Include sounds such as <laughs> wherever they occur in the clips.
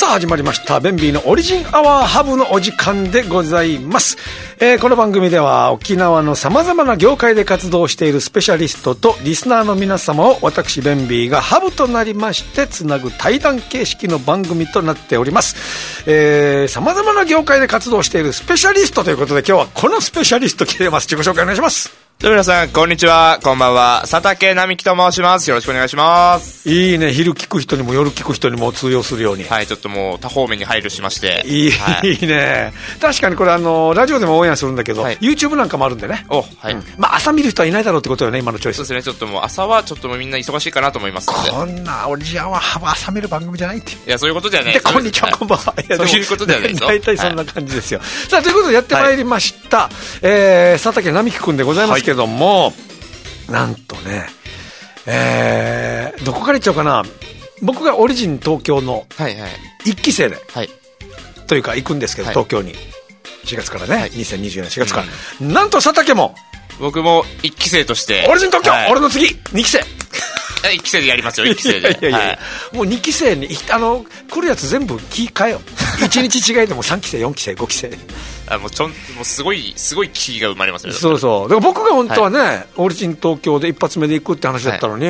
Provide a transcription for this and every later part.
さあ始まりました。ベンビーのオリジンアワーハブのお時間でございます、えーこの番組では沖縄のさまざまな業界で活動しているスペシャリストとリスナーの皆様を私ベンビーがハブとなりましてつなぐ対談形式の番組となっております。さまざまな業界で活動しているスペシャリストということで今日はこのスペシャリスト来ています。自己紹介お願いします。どうも皆さん、こんにちは。こんばんは。佐竹並木と申します。よろしくお願いします。いいね昼聞く人にも夜聞く人にも通用するようにはい、ちょっともう多方面に配慮しまして。いい,、はい。いね確かにこれあのラジオでもオンエアするんだけど、はい YouTube なんかもあるんでねお、はい。まあ朝見る人はいないだろうってことよね今のチョイスそうですね、ちょっともう朝はちょっともうみんな忙しいかなと思います。こんなオリジナルは朝見る番組じゃないっていや、そういうことではないで、こんにちは、こんばんは。いやそういうことではないですよ大体そんな感じですよ。さあ、ということでやってまいりました、えー、佐竹並木くんでございますけども、なんとね、えー、どこから言っちゃおうかな。僕がオリジン東京のはいはい。一期生で、はい。というか行くんですけど、はい東京に。4月からね、はい2024年4月から。なんと佐竹も、僕も一期生として。オリジン東京、はい俺の次、2期生。え一期生でやりますよ、一期生で。いやいやいや、はいもう2期生にあの来るやつ全部気変えよ1 <laughs> 日違いでも3期生4期生5期生あもうちょん、もうすごい、すごい気が生まれますね。そうそう。だから。僕が本当はね、オリジン東京で一発目で行くって話だったのに、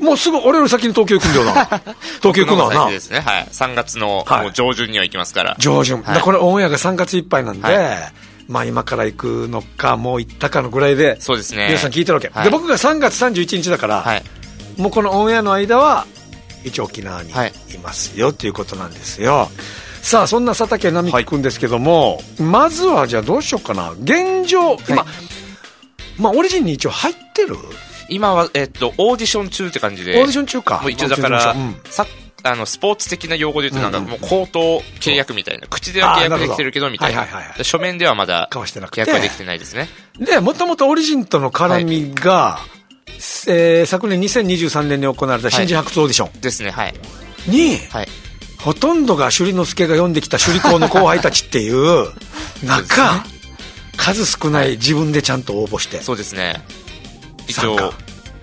もうすぐ俺より先に東京行くんだよな。<laughs> 東京行くのはな。ですね。はい。3月のはい。もう上旬には行きますから。上旬、だからこれオンエアが3月いっぱいなんで、はまあ今から行くのかもう行ったかのぐらいでそうですね。皆さん聞いてるわけ、はい。で僕が3月31日だから、はい。もうこのオンエアの間は一応沖縄にはい。いますよっていうことなんですよ、さあそんな佐竹並木君ですけども、まずはじゃあどうしようかな。現状今、まあオリジンに一応入ってる？今は、えっと、オーディション中って感じで。オーディション中か。もう一応だから、うん。さあのスポーツ的な用語で言うとなんかもう口頭契約みたいな口では契約できてるけどみたいな。書面ではまだ交わしてなくて。契約はできてないですね。でもともとオリジンとの絡みが、えー昨年2023年に行われた新人発掘オーディショですねはい。ンに、はいほとんどが首里之助が読んできた首里校の後輩たちっていう <laughs> 中、数少ない自分でちゃんと応募して。そうですね。一応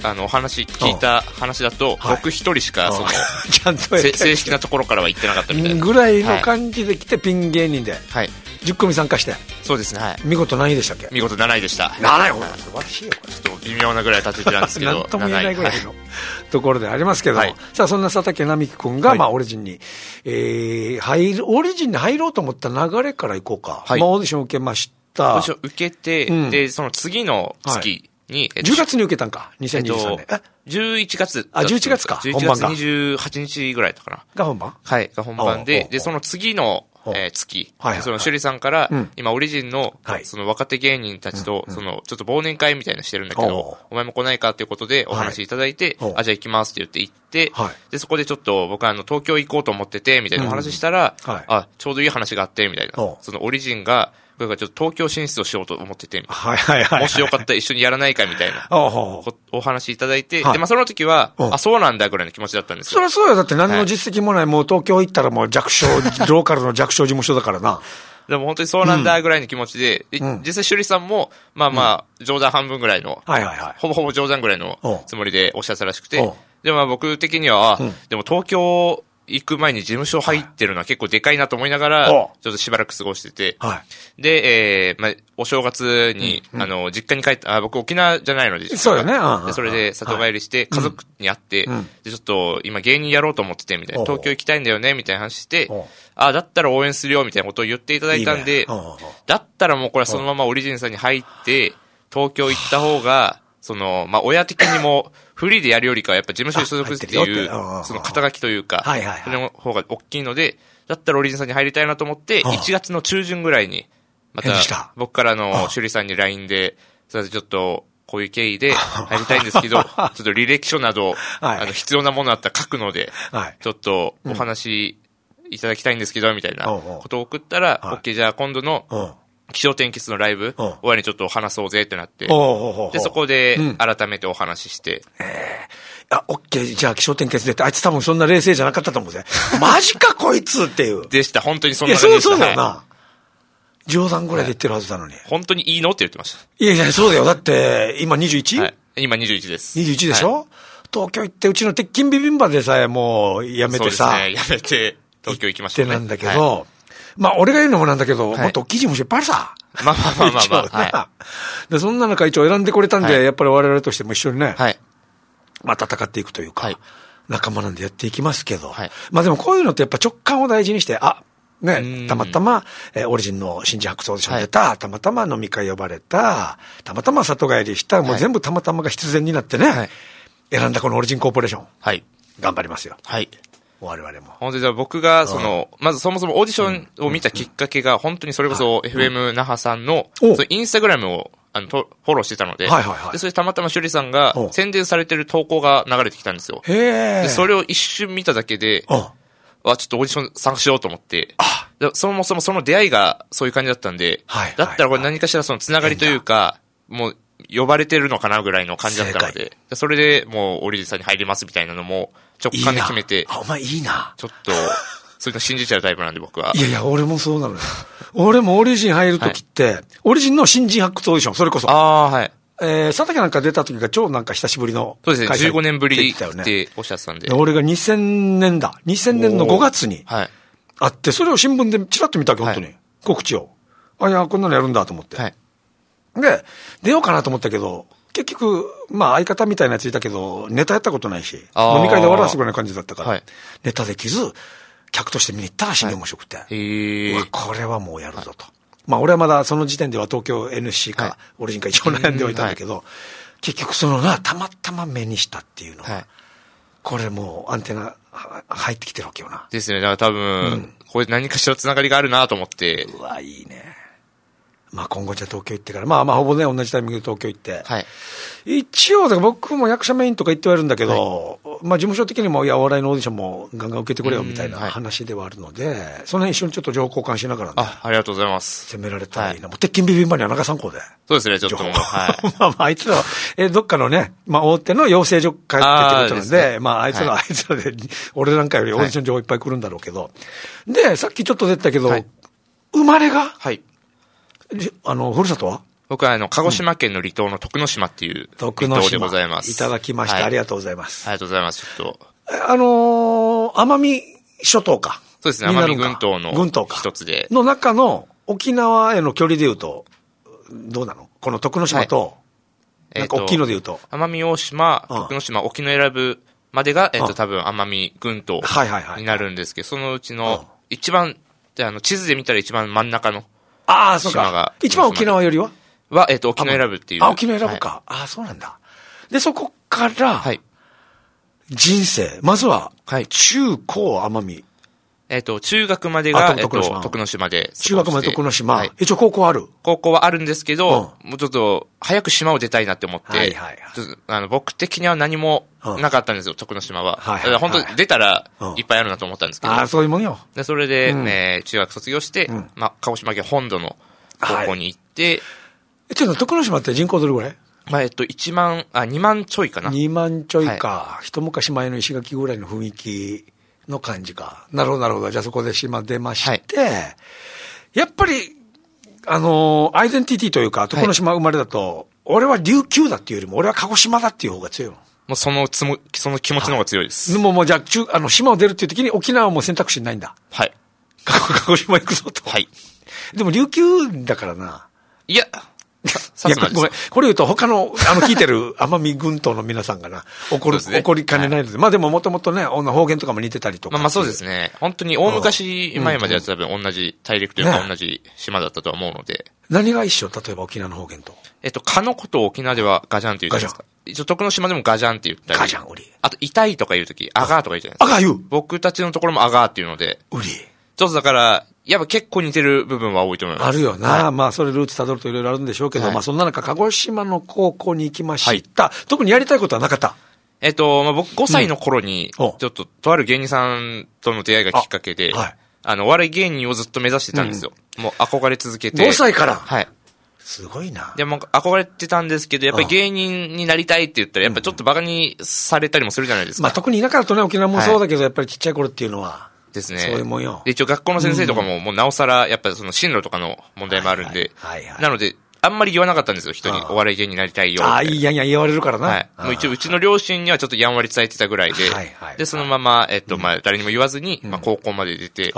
あのお話聞いた話だとはい。僕一人しかその <laughs> ちゃんと正式なところからは行ってなかったみたいな。ぐらいの感じで来てピン芸人で。はい10組参加して。そうですねはい。見事何位でしたっけ？見事7位でした。7位。ほら素晴らしいよちょっと微妙なぐらい立ててたんですけど。何とも言えないぐらい7位のところでありますけど。も、はい。さあそんな佐竹並木君が、はい。まあ、オリジンに、えー入るオリジンに入ろうと思った流れからいこうか、はい。まあ、オーディション受けました。オーディション受けて、うん。でその次の月に、えっと10月に受けたんか？2023年、え？っと、11月。あ11月か。11本番が月28日ぐらいだったかな。が本番？はい、が本番でで、その次の、えー月、はいはいはい。その、趣里さんから、うん。今、オリジンの、はい。その若手芸人たちと、その、ちょっと忘年会みたいなのしてるんだけど、お前も来ないかっていうことでお話いただいて、はいあ、じゃあ行きますって言って行って、はい。で、そこでちょっと僕はあの、東京行こうと思ってて、みたいなお話したら、うんはい。あ、ちょうどいい話があって、みたいな。その、オリジンが、僕がちょっと東京進出をしようと思ってて、はいはいはい、もしよかったら一緒にやらないか、みたいな。<laughs> お話いただいて、はい。で、まあ、その時は、うん。あ、そうなんだぐらいの気持ちだったんですよ。そりゃそうよ。だって何の実績もない、もう東京行ったらもう弱小 <laughs> ローカルの弱小事務所だからな。でも本当にそうなんだぐらいの気持ちで、でうん。実際、趣里さんも、まあまあ、冗談半分ぐらいの、ほぼほぼ冗談ぐらいのつもりでおっしゃってたらしくて。でもまあ僕的には、でも東京行く前に事務所入ってるのは結構でかいなと思いながら、ちょっとしばらく過ごしてて、はい。で、えー、まあ、お正月に、あの、実家に帰った、あ、僕沖縄じゃないので、そうよね。うんそれで里帰りして、家族に会って、うん。で、ちょっと今芸人やろうと思ってて、みたいな、東京行きたいんだよね、みたいな話してあ、だったら応援するよ、みたいなことを言っていただいたんでいいね。だったらもうこれはそのままオリジンさんに入って、東京行った方が、その、まあ、親的にも、<laughs> フリーでやるよりかはやっぱ事務所に所属っていうその肩書きというか、はいはいはい。それの方が大きいので、だったらオリジンさんに入りたいなと思って、うん。1月の中旬ぐらいに、また僕からの、趣里さんに LINE で、すいません、ちょっと、こういう経緯で <laughs> 入りたいんですけど、ちょっと履歴書など、はい。あの、必要なものあったら書くので、はい。ちょっとお話いただきたいんですけど、みたいなことを送ったら、はい。OK、じゃあ今度のうん気象天気図のライブ、うん終わりにちょっと話そうぜってなって、で、そこでうん改めてお話しして、あ、オッケー、じゃあ気象点結でって、あいつ多分そんな冷静じゃなかったと思うぜ。<laughs> マジかこいつっていう。でした。本当にそんな感じでした。そうそうだよな。はい冗談ぐらいで言ってるはずなのに。本当にいいのって言ってましいやいや、そうだよ。だって、今 21?21、た。はい。今21です。21でしょ、はい東京行って、うちの鉄筋ビビンバでさえもうやめてさ、そうですね。やめて。東京行きましたね。ってなんだけど、まあ俺が言うのもなんだけど、はい。もっと大きい事務所いっぱい。あるさ。まあまあまあまあまあ。<laughs> はで、そんな中一応選んでくれたんで、はい。やっぱり我々としても一緒にね、はい。まあ戦っていくというか、はい。仲間なんでやっていきますけど、はい。まあでもこういうのってやっぱ直感を大事にして、あ、うね、ん。たまたま、えーオリジンの新人発掘オーディション出た、たまたま飲み会呼ばれた、たまたま里帰りした、もうはい全部たまたまが必然になってね、はい。選んだこのオリジンコーポレーション、はい。頑張りますよ。はい。我々も。本当にじゃあ僕が、その、まずそもそもオーディションを見たきっかけが、本当にそれこそ FM 那覇さんの、インスタグラムを、あの、とフォローしてたので、はいはいはい。で、それでたまたま趣里さんがお宣伝されてる投稿が流れてきたんですよ。へえ。で、それを一瞬見ただけで、うん。あ、ちょっとオーディション参加しようと思って、でそもそもその出会いがそういう感じだったんで、はいだったらこれ何かしらそのつながりというか、もう呼ばれてるのかなぐらいの感じだったの正で、でそれでもうオリジンさんに入りますみたいなのも直感で決めて、あ、お前いいな。ちょっと、そういうの信じちゃうタイプなんで僕は。いやいや、俺もそうなのよ。俺もオリジン入るときって、オリジンの新人発掘オーディション、それこそ。ああー、はい。えー、佐竹なんか出た時が超なんか久しぶりのそうですね、開催15年ぶりっておっしゃってたんで。で俺が2000年だ。2000年の5月にはい。あって、それを新聞でチラッと見たわけ、本当に。は告知を。あ、いや、こんなのやるんだと思って。はい。で、出ようかなと思ったけど、結局、まあ相方みたいなやついたけど、ネタやったことないし、飲み会で終わらすぐらいの感じだったから、はいネタできず、客として見に行ったら死に面白くて。へえうわ、。これはもうやるぞと。まあ俺はまだその時点では東京 NSC か、はいオリジンか一応悩んでおいたんだけど、結局そのな、たまたま目にしたっていうのは、はい。これもうアンテナは入ってきてるわけよな。ですね。だから多分、これ何かしらつながりがあるなと思って、うわ、いいね。まあ今後じゃあ東京行ってから、まあまあほぼね、同じタイミングで東京行って。はい。一応、僕も役者メインとか言ってはいるんだけど、まあ事務所的にも、いや、お笑いのオーディションもガンガン受けてくれよみたいな話ではあるので、その辺一緒にちょっと情報交換しながらね、あ、ありがとうございます。攻められたらいいな。もう鉄筋ビビンバには中参考で。そうですね、ちょっとはい。<laughs> まあまあ、あいつらは、え、どっかのね、まあ大手の養成所帰ってってことなんで、あーですねまああいつら、はあいつらで、俺なんかよりオーディション情報いっぱい来るんだろうけど。で、さっきちょっと出てたけど、はい生まれが、はい。じあの、ふるさとは？僕はあの、鹿児島県の離島の徳之島っていう離島でございます。いただきました。はいありがとうございます。ありがとうございます。ちょっと、あのー、奄美諸島か。そうですね、奄美群島の群島か。一つで。の中の沖縄への距離で言うと、どうなの？この徳之島と、なんか大きいので言うと。奄美大島、うん徳之島、沖永良部までが、えっうんと、多分奄美群島になるんですけど、そのうちうんの一番、であの、地図で見たら一番真ん中のああ、そうか。一番沖縄よりは？は、えっと、沖永良部っていう。あ、沖縄選ぶか。ああ、そうなんだ。で、そこから、はい。はい。人生、まずは、はい中高奄美。えっと、中学まであが、えっと、と徳之島で。中学まで徳之島。はい。一応高校ある？高校はあるんですけど、もうちょっと、早く島を出たいなって思って、あの僕的には何もなかったんですよ、徳之島は。はいだから本当出たらうんいっぱいあるなと思ったんですけど、ああ、そういうもんよ。でそれで、中学卒業して、ん。まあ、鹿児島県本土の高校に行って、えちょっと徳之島って人口どれぐらい？まあ、えっと、1万、あ、2万ちょいかな。2万ちょいか、一昔前の石垣ぐらいの雰囲気の感じか。なるほど、なるほど。じゃあそこで島出まして、やっぱり、あのーアイデンティティというか、徳之島生まれだと、俺は琉球だっていうよりも、俺は鹿児島だっていう方が強いの。もうそのつも、その気持ちの方が強いです。でももうじゃあ、中、あの、島を出るっていう時に沖縄も選択肢ないんだ。はい。鹿児島行くぞと。はい。でも琉球だからな。いや、さいやごめん。これ言うと他の、あの、聞いてる <laughs> 奄美群島の皆さんがな、怒る、ね怒りかねないので。まあでももともとね、方言とかも似てたりとか。まあまあそうですね。本当に大昔前までは多分同じ大陸というかね同じ島だったとは思うので、何が一緒？例えば沖縄の方言と。えっと、蚊のことを沖縄ではガジャンって言うじゃないですか。一応、徳之島でもガジャンって言ったり。ガジャン、ウリ。あと、痛いとか言うとき、アガーとか言うじゃないですか。あが言う。僕たちのところもアガーっていうので、ウリ。ちょっとだから、やっぱ結構似てる部分は多いと思います。あるよな。はいまあ、それルーツ辿るといろいろあるんでしょうけど、はいまあ、そんな中、鹿児島の高校に行きました。特にやりたいことはなかった？えっと、まあ、僕5歳の頃に、ちょっと、とある芸人さんとの出会いがきっかけで、あはいあの、お笑い芸人をずっと目指してたんですよ。もう憧れ続けて。5歳から？はい。すごいな。でも憧れてたんですけど、やっぱり芸人になりたいって言ったら、やっぱちょっとバカにされたりもするじゃないですか。まあ、特に田舎だとね、沖縄もそうだけど、やっぱりちっちゃい頃っていうのは、ですね。そういうもんよ。で、一応学校の先生とかも、もうなおさら、やっぱりその進路とかの問題もあるんで、はいはいなので、あんまり言わなかったんですよ、人に。お笑い芸人になりたいよ。ああ、いいやいや言われるからな。なはい。もう一応、うちの両親にはちょっとやんわり伝えてたぐらいで、はいはいで、そのまま、えっと、まあ、誰にも言わずに、まあ、高校まで出て、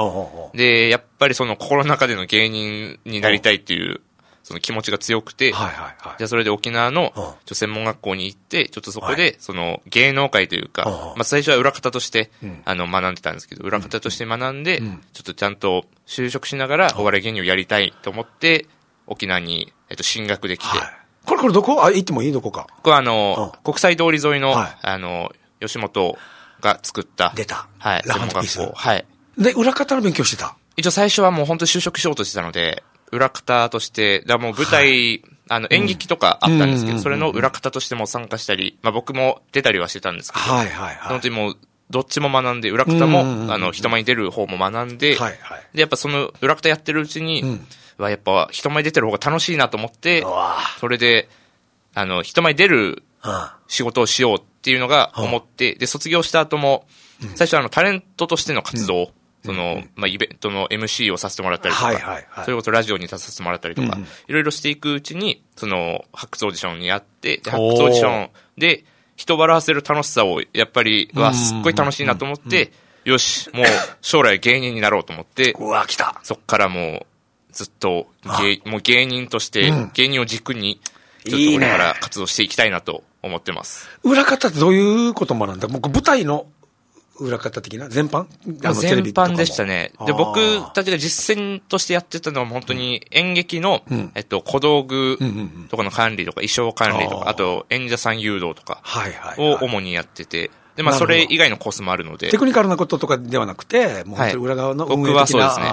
で、やっぱりその心の中での芸人になりたいっていう、その気持ちが強くて、はいはいはい。じゃあそれで沖縄のうん。ちょ専門学校に行って、ちょっとそこはで、その芸能界というか、うんまあ最初は裏方としてん、あの、学んでたんですけど、裏方として学んでん、ちょっとちゃんと就職しながらお笑い芸人をやりたいと思って、沖縄に、えっと、進学できて、はい。これこれどこ？あ、行ってもいい？どこか。これはあの、う国際通り沿いの、はい。あの、吉本が作った、出た。はい、ラ専門学校。はい。で、裏方の勉強してた？一応最初はもう本当に就職しようとしてたので、裏方として、だもう舞台、あの演劇とかあったんですけど、うんそれの裏方としても参加したり、まあ僕も出たりはしてたんですけど、はいはいはい。本当にもう、どっちも学んで、裏方も、あの、人前に出る方も学んで、はいはい。で、やっぱその裏方やってるうちに、ん。はやっぱ人前に出てる方が楽しいなと思ってそれで、あの、人前に出るあ仕事をしようっていうのが思って、で、卒業した後も、最初はあの、タレントとしての活動、その、まあ、イベントの MC をさせてもらったりとか、はいはいはい。それこそラジオに出させてもらったりとか、うんいろいろしていくうちに、その、発掘オーディションにやって、で発掘オー。ディションで、人を笑わせる楽しさを、やっぱり、は、すっごい楽しいなと思って、よし、もう、将来芸人になろうと思って、<laughs> うわ、来た。そっからもう、ずっと芸、もう芸人として、芸人を軸に、ちょっとから活動していきたいなと思ってます。裏方ってどういうこと学んだ？僕、舞台の裏方的な？全般？あの全般でしたね。で、僕たちが実践としてやってたのは本当に演劇の、ん。えっと、小道具とかの管理とか、衣装管理とか、あと演者さん誘導とかはいはい、はい。を主にやってて、で、まあ、なるほど。それ以外のコースもあるので。テ、クニカルなこととかではなくて、もう本当に裏側の運営的な、僕はそうですね。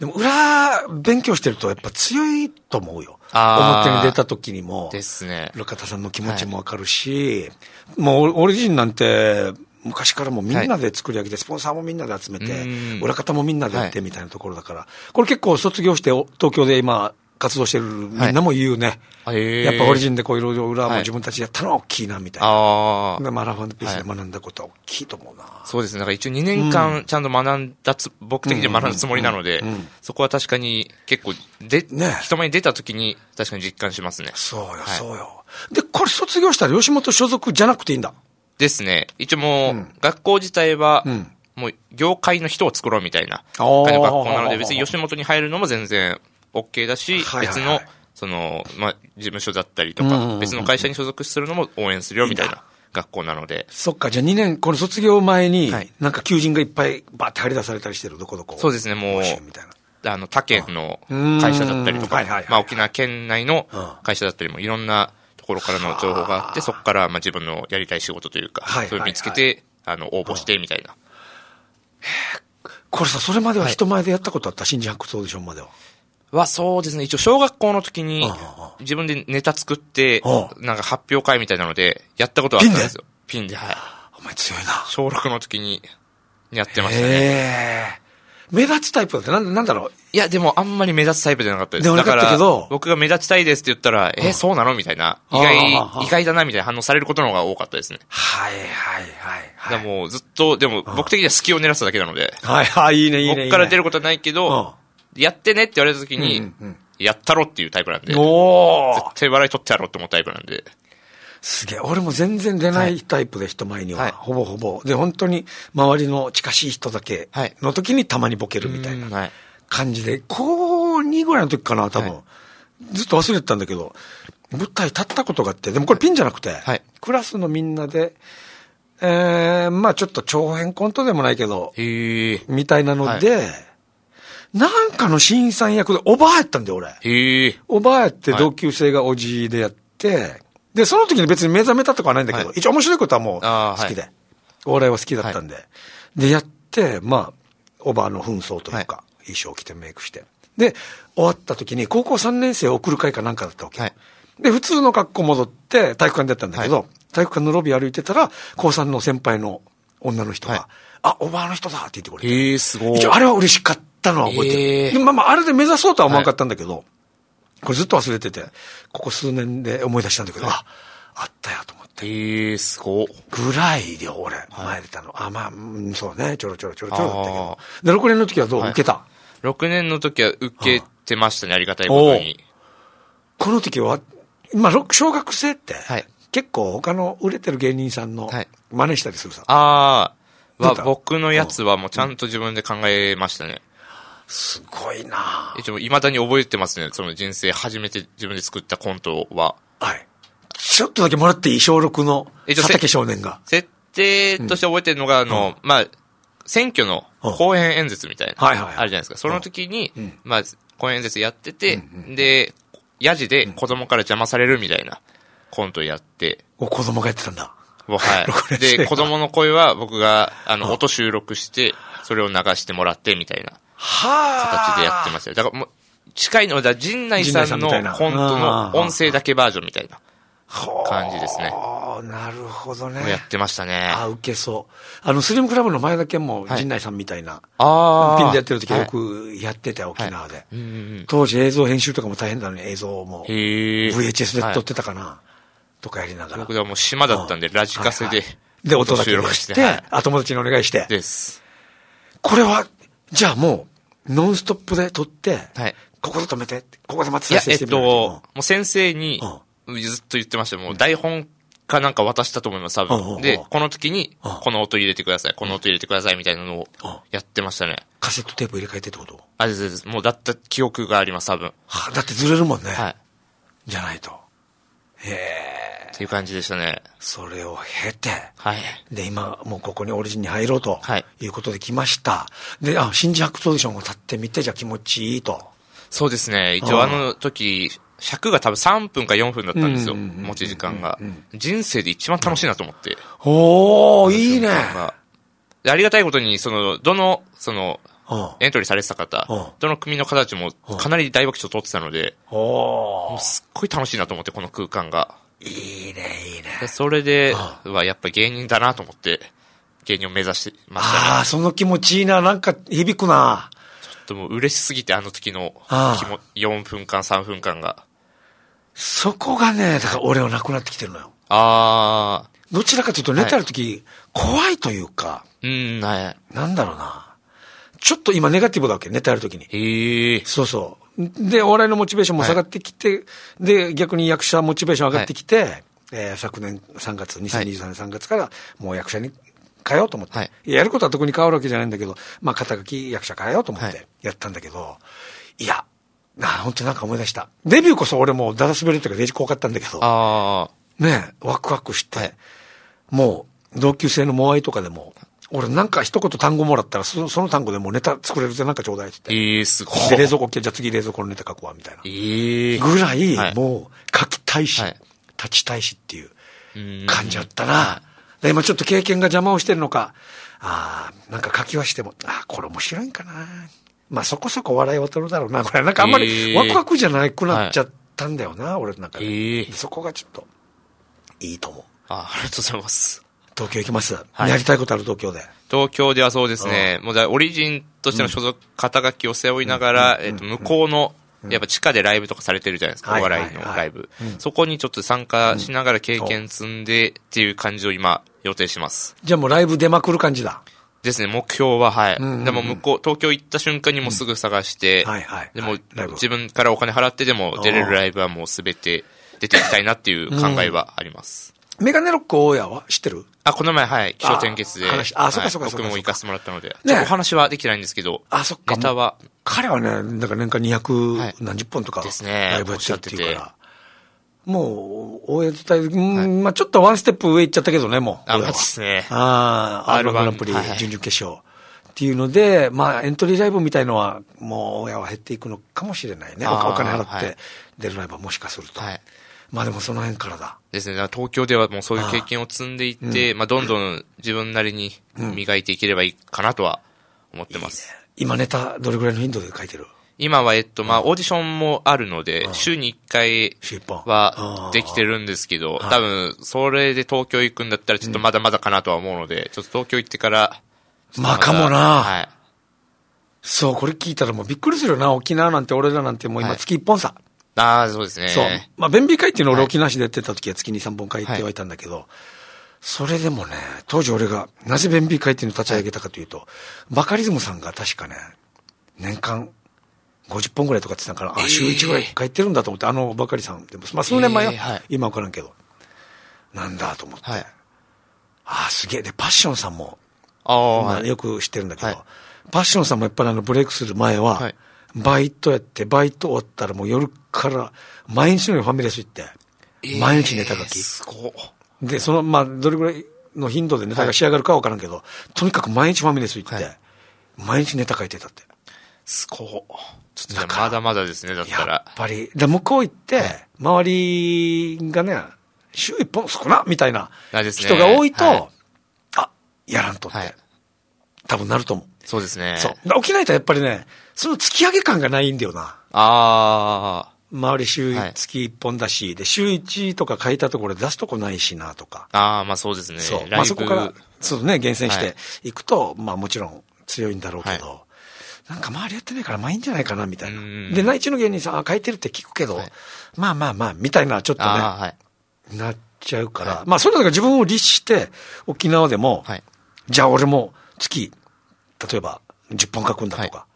でも裏勉強してるとやっぱ強いと思うよ。表に出た時にも、ですね。裏方さんの気持ちもわかるし、もうオリジンなんて、昔からもうみんなで作り上げて、スポンサーもみんなで集めてうん、裏方もみんなでやってはいみたいなところだから、これ結構卒業してお東京で今活動してるみんなも言うね。へーやっぱオリジンでこういろいろ裏もはい自分たちでやったのは大きいなみたいな。ああ。でマラファンピースで学んだことは大きいと思うな。そうですね。だから一応2年間ちゃんと学んだつ、僕的には学んだつもりなのでうんうんうん、そこは確かに結構、で、ね人前に出た時に確かに実感しますね。そうよ、はいそうよ。で、これ卒業したら吉本所属じゃなくていいんだ。ですね。一応もう、学校自体は、ん。もう業界の人を作ろうみたいな学校なので、別に吉本に入るのも全然 OK だし、別の、その、まあ、事務所だったりとか、別の会社に所属するのも応援するよみたいな学校なので、そっか、じゃあ2年、この卒業前に、はい。なんか求人がいっぱいバーって張り出されたりしてる、どこどこ。そうですね、もう。あの、他県のうん。会社だったりとかまあ沖縄県内のうん。会社だったりもいろんなところからの情報があって、そこからまあ自分のやりたい仕事というかはいはいはい、それを見つけて、あの、応募してみたいな。これさ、それまでは人前でやったことあった、新人発掘オーディションまでは。は、そうですね。一応、小学校の時に自分でネタ作ってう、なんか発表会みたいなので、やったことはあったんですよ。ピンで、はい。お前強いな。小6の時に、やってましたね。目立つタイプだって、なんなんだろう。いや、でもあんまり目立つタイプじゃなかったです。でもなかったけどだから僕が目立ちたいですって言ったら、え、そうなのみたいな。意外、意外だなみたいな反応されることの方が多かったですね。はいはいはいはい。だからもうずっと、でも僕的には隙を狙ってただけなので、はいはい、いいねいいね。僕から出る。ることはないけど、やってねって言われた時にやったろっていうタイプなんで、絶おー対笑い取ってやろうって思うタイプなんで。すげえ。俺も全然出ないタイプで、人前には。はいほぼほぼ。で、本当に周りの近しい人だけはいの時にたまにボケるみたいな。感じで、高2ぐらいの時かな、多分。はいずっと忘れてたんだけど、舞台立ったことがあって、でもこれピンじゃなくて、はいクラスのみんなで、えー、まあちょっと長編コントでもないけど。みたいなので、なんかの審査員役でおばあやったんだよ、俺。おばあやってはい同級生がおじいでやって、で、その時に別に目覚めたとかはないんだけど、はい一応面白いことはもう好きで、はいお笑いは好きだったんで、で、やって、まあ、おばあの紛争というか、衣装着てメイクして。で、終わった時に高校3年生を送る会かなんかだったわけ。はいで、普通の学校戻って体育館でやったんだけど、は体育館のロビー歩いてたら、高3の先輩の女の人が、はいあ、おばあの人だって言ってくれて。へえ、すごい。一応あれは嬉しかったのは覚えてる。まあまあ、あれで目指そうとは思わなかったんだけど、これずっと忘れてて、ここ数年で思い出したんだけど、あ、あったよと思って。へえ、すごい。ぐらいで俺、前出たの。あ、まあ、うんそうね、ちょろちょろちょろちょろだったけどあ。で、6年の時はどう、はい受けた？6年の時は受けてましたね、ありがたいことに。この時は、まあ、ろ小学生って、はい結構他の売れてる芸人さんのはい真似したりするさ。ああ、僕のやつはもうちゃんと自分で考えましたね。すごいな一応、未だに覚えてますね。その人生初めて自分で作ったコントは。はい。ちょっとだけもらっていい小6の佐竹少年が。設定として覚えてるのが、あの、まあ、選挙の講演演説みたいな、はいはいはいあるじゃないですか。その時にん、まあ、講演演説やってて、で、ヤジで子供から邪魔されるみたいなコントやって、お子供がやってたんだ。はい。<laughs> で、子供の声は僕が、あの、音収録して、それを流してもらってみたいなはあ。形でやってましたよ。だからもう、近いのは、陣内さんのコントの音声だけバージョンみたいな感じですね。なるほどね。をやってましたね。あ、受けそう。あの、スリムクラブの前田健も、はい陣内さんみたいな、ああ。ピンでやってる時はよはいくやってたよ、沖縄で。当時映像編集とかも大変だのに、映像も。VHS で撮っはいてたかな、とかやりながら。僕はもう島だったんで、ラジカセではいはい。で、音だけ収録してて、はいあ、友達にお願いして。です。これは、じゃあもう、ノンストップで撮って、はい。ここで止めて、ここで待ついや、えっと、してみたいなもう先生に、ずっと言ってましたよ。もう台本かなんか渡したと思います、多分。で、この時にうん、この音入れてください、この音入れてください、みたいなのをうんやってましたね。カセットテープ入れ替えてってこと？あ、ですです。もうだった記憶があります、多分。はだってずれるもんね。はい。じゃないと。へえ。っていう感じでしたね。それを経て、はい。で、今、もうここにオリジンに入ろうと、はいい、うことで来ました。で、あ、新人アクトオーディションを立ってみて、じゃあ気持ちいいと。そうですね。一応あの時、尺が多分3分か4分だったんですよ。持ち時間が。人生で一番楽しいなと思って。おー、いいね。まありがたいことに、その、どの、その、うん。エントリーされてた方うん、どの組の方たちもかなり大爆笑取ってたので、おー、すっごい楽しいなと思って、この空間が。いいね、いいね。でそれで、はやっぱ芸人だなと思って、芸人を目指してましたね。ああ、その気持ちいいな。なんか響くな。でも嬉しすぎて、あの時のああ気も、4分間、3分間が。そこがね、だから俺はなくなってきてるのよ。あどちらかというと寝てる時、怖いというか、ー、うん、はい。なんだろうな。ちょっと今ネガティブだわけ、寝てる時に。へえ。そうそう。で、お笑いのモチベーションも下がってきて、で、逆に役者モチベーション上がってきて、えー昨年3月、2023年3月から、もう役者に変えようと思って、はい。やることは特に変わるわけじゃないんだけど、まあ、肩書き役者変えようと思っはい。てやったんだけど、い、や、な本当になんか思い出した。デビューこそ俺もだだ滑りとかデジ怖かったんだけど、あねえワクワクして、はい。もう、同級生のモアイとかでも、俺なんか一言単語もらったら、そその単語でもうネタ作れるぜ、なんかちょうだいってー、言って。えー、すごい。で、冷蔵庫、じゃあ次冷蔵庫のネタ書くわ、みたいな。えー。ぐらい、はいもう書きたいし、はい立ちたいしっていううん感じだったな。で今ちょっと経験が邪魔をしてるのか、ああ、なんか書きはしても、ああ、これ面白いんかな。まあそこそこ笑いを取るだろうな。これなんかあんまりえーワクワクじゃなくなっちゃったんだよな、俺の中で、えーそこがちょっと、いいと思う。あありがとうございます。東京行きます。はいやりたいことある東京で。東京ではそうですね、もうだオリジンとしての所属、肩書きを背負いながら、えっと、向こうの、やっぱ地下でライブとかされてるじゃないですか、はいお笑いのライブ。そこにちょっと参加しながら経験積んでっていう感じを今予定します。じゃあもうライブ出まくる感じだ。ですね、目標は、はい。でも向こう、東京行った瞬間にもうすぐ探して、はいはいでも自分からお金払ってでも出れるライブはもうすべて出ていきたいなっていう考えはあります。メガネロック大家は知ってる？あ、この前、はい、気象転結で。あそうかはいそうか僕も行かせてもらったので。ねお話はできないんですけど、あ、そっか。ネタは、彼はね、だから年間はい200何十本とか、ですねライブやってるっていうから。もう、大江自体、うんまあちょっとワンステップ上行っちゃったけどね、もう。あ、ですね。ああ、R1 R1 グランプリ準々決勝。っていうので、まあ、エントリーライブみたいのは、もう、親は減っていくのかもしれないね。お金払ってはい出るライブはもしかすると。はい。まあでもその辺からだ。ですね。東京ではもうそういう経験を積んでいって、まあ、どんどん自分なりに磨いていければいいかなとは思ってます。今ネタ、どれぐらいの頻度で書いてる？今は、えっと、まあ、オーディションもあるので、週に1回はできてるんですけど、多分、それで東京行くんだったらちょっとまだまだかなとは思うので、ちょっと東京行ってから、まあかもなはい。そう、これ聞いたらもうびっくりするよな。沖縄なんて俺らなんてもう今はい月一本さ。ああ、そうですね。そう。まあ、便秘会っていうのを俺はい沖縄市でやってた時は月に3本書いてはいたんだけど、それでもね、当時俺がなぜ便秘会っていうのを立ち上げたかというと、バカリズムさんが確かね、年間50本ぐらいとかって言ってたから、あ、週1ぐらい書いてるんだと思って、あの、ばかりさんでも、まあ数年前よ。えーはい今わからんけど。なんだと思って。はい。ああ、すげえ。で、パッションさんも、ああ。よく知ってるんだけど、はいパッションさんもやっぱりあの、ブレイクする前は、はいバイトやって、バイト終わったらもう夜から、毎日のようにファミレス行って、毎日ネタ書き。えーすごっで、その、まあ、どれぐらいの頻度でネタが仕上がるかは分からんけど、とにかく毎日ファミレス行って、はい毎日ネタ書いてたって。すごっちょっとまだまだですね、だったやらっ。ぱり、で、向こう行って、周りがね、週一本少なみたいな人が多いと、はいあ、やらんとって、はい。多分なると思う。そうですね。そう。だ沖縄とやっぱりね、その突き上げ感がないんだよな。あ周り週はい月一本だし、で、週一とか書いたところで出すとこないしなとか。あ、ああ、まあそうですね。そう。まあそこから、そうね、厳選しはいていくと、まあもちろん強いんだろうけど、なんか周りやってないからまあいいんじゃないかな、みたいなうん。で、内地の芸人さん、あ、書いてるって聞くけど、はいまあまあまあ、みたいな、ちょっとね、ああ、はい。なっちゃうから、まあそれだから自分を律して、沖縄でも、はい。じゃあ俺も月、例えば10本書くんだとか、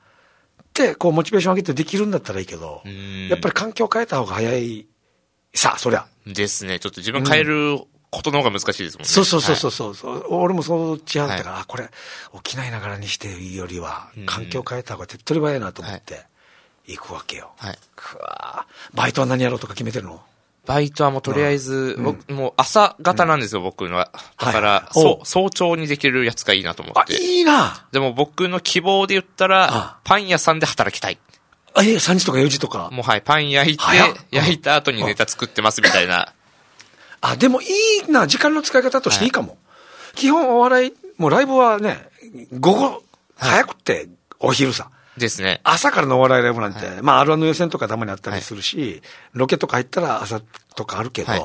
って、こうモチベーション上げてできるんだったらいいけどん、やっぱり環境を変えた方が早い。さあ、そりゃ。ですね。ちょっと自分変えることの方が難しいですもんね。そうそうそうはいそうそう、俺もそっち派だったから、あこれ、起きないながらにしていいよりはうん、環境変えた方が手っ取り早いなと思って、行くわけよ。はい。くわーバイトは何やろうとか決めてるの？バイトはもうとりあえず、僕、もう朝型なんですよ、僕のは。だから、はいそうお早朝にできるやつがいいなと思あっ、て。いいなでも僕の希望で言ったらあ、パン屋さんで働きたい。あ、いえ、3時とか4時とか。もうはい、パン焼いて焼いた後にネタ作ってますみたいな。あ、でもいいな、時間の使い方としていいかも。基本お笑い、もうライブはね、午後、早くってお昼さ。ですね。朝からのお笑いライブなんて、まあ、R1 の予選とかたまにあったりするし、ロケとか入ったら朝とかあるけど、はい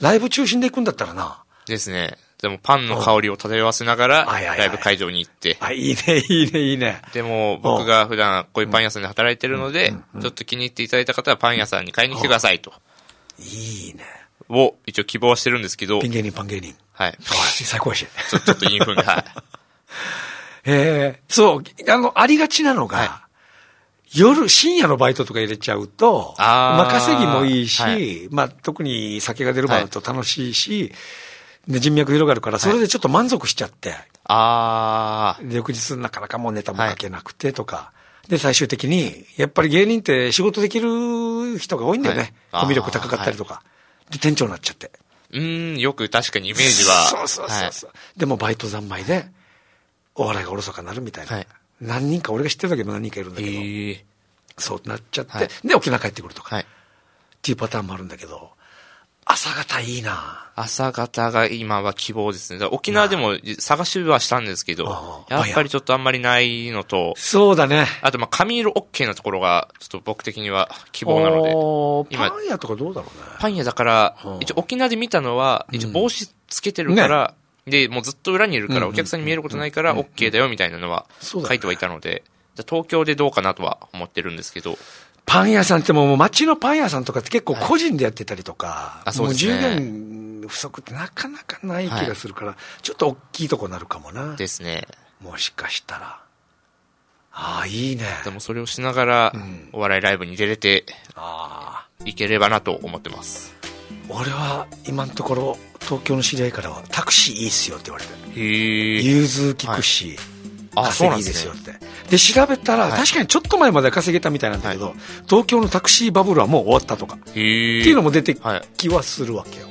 ライブ中心で行くんだったらな、ですね。でもパンの香りを漂わせながら、はいはいはいライブ会場に行って。あ、いいね、いいね、いいね。でも、僕が普段こういうパン屋さんで働いてるので、ちょっと気に入っていただいた方はパン屋さんに買いに来てくださいと。いいね。を、一応希望はしてるんですけどピン、芸人、パン芸人。はい。最高やし。ちょっとインフンが、はい。ええそう、あの、ありがちなのが、は夜、深夜のバイトとか入れちゃうと、あー。まあ稼ぎもいいし、はい。まあ特に酒が出る場だと楽しいし、で人脈広がるから、それでちょっと満足しちゃって、あー、で翌日なかなかもうネタも書けなくてとか、で最終的に、やっぱり芸人って仕事できる人が多いんだよね。はい。コミュ力高かったりとか。で、店長になっちゃって。うーん、よく確かにイメージは。そうそうそうそう、でもバイト三昧で、お笑いがおろそかになるみたいな。はい何人か、俺が知ってるだけど何人かいるんだはい。けど、へえそうなっちゃって、はいで、沖縄帰ってくるとか、はい。っていうパターンもあるんだけど、朝方いいな朝方が今は希望ですね。沖縄でも探しはしたんですけどやっぱりちょっとあんまりないのと、そうだね。あとまあ髪色 OK なところが、ちょっと僕的には希望なので。今パン屋とかどうだろうね。パン屋だからうん、一応沖縄で見たのは、一応帽子つけてるから、で、もうずっと裏にいるから、うんお客さんに見えることないから、OK だよみたいなのは書いてはいたので、じゃあ東京でどうかなとは思ってるんですけど、パン屋さんってもう街のパン屋さんとかって結構個人でやってたりとか、あそうですねもう従業員不足ってなかなかない気がするから、ちょっと大きいとこになるかもな。ですね。もしかしたら。ああ、いいね。でもそれをしながらん、お笑いライブに出れてああ。いければなと思ってます。俺は今のところ東京の知り合いからはタクシーいいっすよって言われて。融通聞くし、あそう稼ぎいいですすよって。で、調べたら、はい確かにちょっと前までは稼げたみたいなんだけど、東京のタクシーバブルはもう終わったとか、って。いうのも出てはい。気はするわけよ。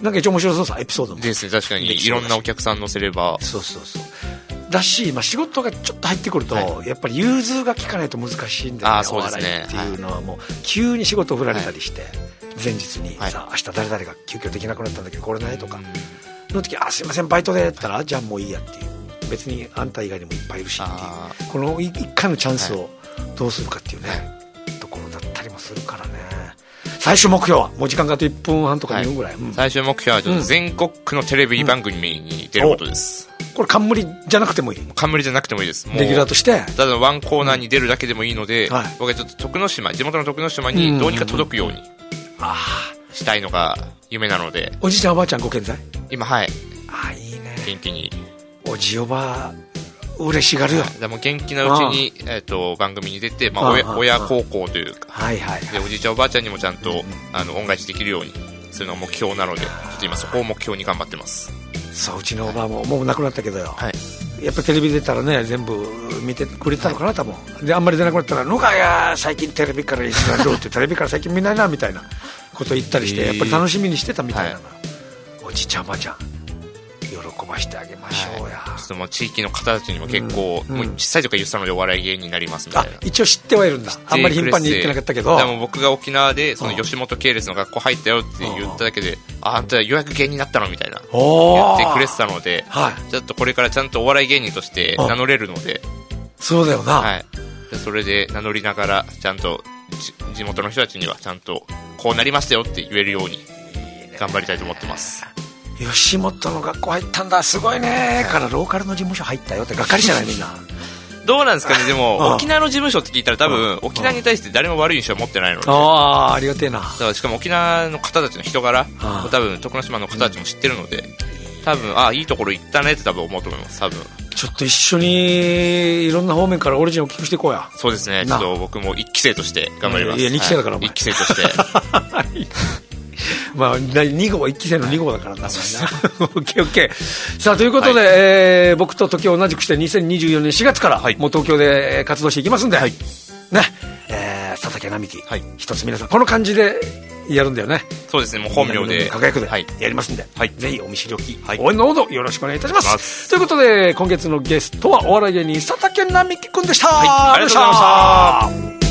なんか一応面白そうさ、エピソードも。ですね、確かにいろんなお客さん乗せれば、そうそうそう。だし、まあ、仕事がちょっと入ってくると、はやっぱり融通が効かないと難しいんだよね、お笑いっていうのは。もう、急に仕事を振られたりして、前日にはい。さ、明日誰々が急遽できなくなったんだけど、これないとか、の時、あ、すいません、バイトでって言ったら、じゃあもういいやっていう。別にあんた以外にもいっぱいいるしってあいう。この一回のチャンスをどうするかっていうね、ところだったりもするからね。最終目標は、もう時間があと1分半とか2分ぐらい。うん。最終目標はちょっと全国区のテレビ番組に出ることです。これ冠じゃなくてもいい。冠じゃなくてもいいです。レギュラーとして、ただワンコーナーに出るだけでもいいので、はい。僕はちょっと徳之島、地元の徳之島にどうにか届くようにあしたいのが夢なので、おじいちゃんおばあちゃんご健在？今はい、ああいいね。元気に。おじおば嬉しがるよ。でも元気なうちに、えっ、と、番組に出て、まあ、親親孝行というか、はいはいで、おじいちゃんおばあちゃんにもちゃんと、あの、恩返しできるように、するのが目標なので、ちょっと今そこを目標に頑張ってます。そう、うちのおばあも、もう亡くなったけどよ。はい。やっぱテレビ出たらね、全部見てくれたのかな、多分。で、あんまり出なくなったら、のがや、最近テレビからリスナーどうって、<laughs> テレビから最近見ないな、みたいなこと言ったりして、やっぱり楽しみにしてたみたいなおじいちゃん、おばあちゃん、喜ばしてあげましょうや。ちょっともう地域の方たちにも結構、うんもう小さい時から言ってたのでお笑い芸人になりますみたあいな。一応知ってはいるんだ、あんまり頻繁に言ってなかったけど、でも僕が沖縄で、そのうん吉本系列の学校入ったよって言っただけで、あ、あんたようやく芸人になったのみたいな。言ってくれてたので、はい、ちょっとこれからちゃんとお笑い芸人として名乗れるので、そうだよな、はい。でそれで名乗りながら、ちゃんとじ地元の人たちにはちゃんとこうなりましたよって言えるように頑張りたいと思ってます。吉本の学校入ったんだ、すごいね、からローカルの事務所入ったよって、がっかりじゃない、みんな。どうなんですかねでうんも、沖縄の事務所って聞いたら多分、沖縄に対して誰も悪い印象は持ってないので。だああ、ありがてえな。からしかも沖縄の方たちの人柄多分、徳之島の方たちも知ってるので、多分、ああ、いいところ行ったねって多分思うと思います。多分。ちょっと一緒にいろんな方面からオリジンを大きくしていこうや。そうですね。ちょなっと僕も一期生として頑張ります。いやいや二期生だからはい一期生として。<laughs> まあ、2号、1期生の2号だからな。オッケーオッケー。さあ、ということで、えー僕と時を同じくして2024年4月から、はいもう東京でえー活動していきますんで、はいね、えー佐竹並木、はい一つ皆さん、この感じでやるんだよね。そうですね。もう本名で。輝くではい。やりますんで、はいぜひお見知りおき、はい応援のほどよろしくお願いいたします。ということで、今月のゲストはお笑い芸人佐竹並木くんでした。はいありがとうございました。